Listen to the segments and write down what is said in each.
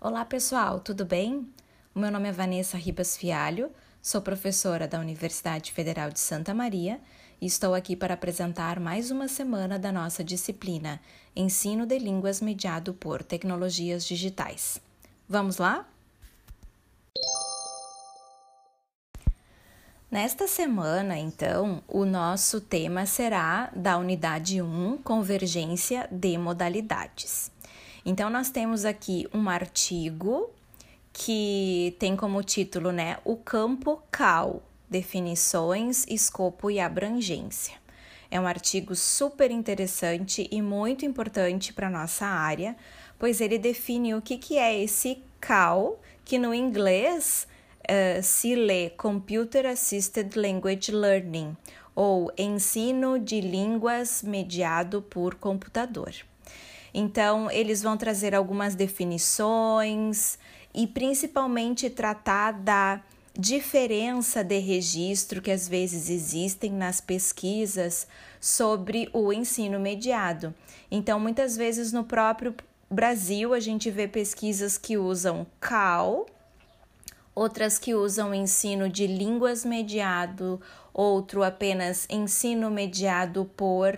Olá pessoal, tudo bem? O meu nome é Vanessa Ribas Fialho, sou professora da Universidade Federal de Santa Maria e estou aqui para apresentar mais uma semana da nossa disciplina Ensino de Línguas mediado por Tecnologias Digitais. Vamos lá? Nesta semana, então, o nosso tema será da unidade 1, Convergência de Modalidades. Então, nós temos aqui um artigo que tem como título, né, o campo CAL, definições, escopo e abrangência. É um artigo super interessante e muito importante para nossa área, pois ele define o que, que é esse CAL, que no inglês uh, se lê Computer Assisted Language Learning, ou ensino de línguas mediado por computador. Então, eles vão trazer algumas definições e principalmente tratar da diferença de registro que às vezes existem nas pesquisas sobre o ensino mediado. Então, muitas vezes no próprio Brasil a gente vê pesquisas que usam CAL, outras que usam ensino de línguas mediado, outro apenas ensino mediado por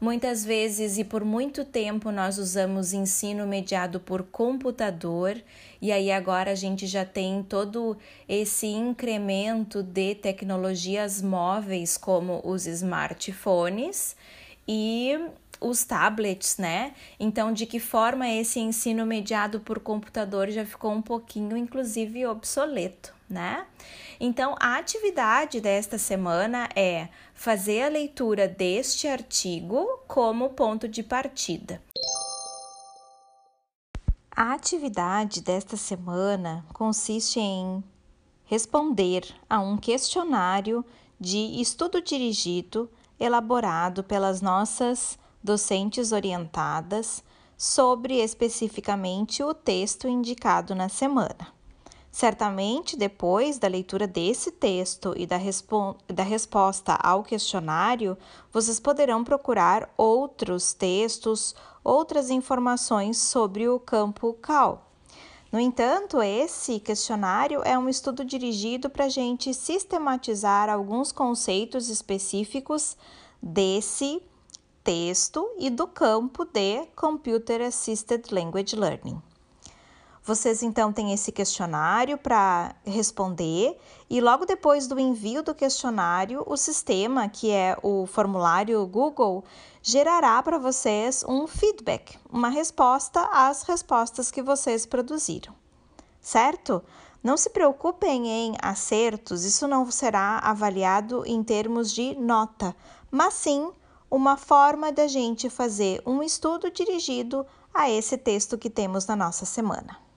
Muitas vezes e por muito tempo nós usamos ensino mediado por computador, e aí agora a gente já tem todo esse incremento de tecnologias móveis, como os smartphones e os tablets, né? Então, de que forma esse ensino mediado por computador já ficou um pouquinho, inclusive, obsoleto, né? Então, a atividade desta semana é fazer a leitura deste artigo como ponto de partida. A atividade desta semana consiste em responder a um questionário de estudo dirigido elaborado pelas nossas docentes orientadas sobre especificamente o texto indicado na semana. Certamente, depois da leitura desse texto e da, da, resposta ao questionário, vocês poderão procurar outros textos, outras informações sobre o campo CAL. No entanto, esse questionário é um estudo dirigido para a gente sistematizar alguns conceitos específicos desse texto e do campo de Computer Assisted Language Learning. Vocês então têm esse questionário para responder e logo depois do envio do questionário, o sistema, que é o formulário Google, gerará para vocês um feedback, uma resposta às respostas que vocês produziram. Certo? Não se preocupem em acertos, isso não será avaliado em termos de nota, mas sim uma forma da gente fazer um estudo dirigido a esse texto que temos na nossa semana.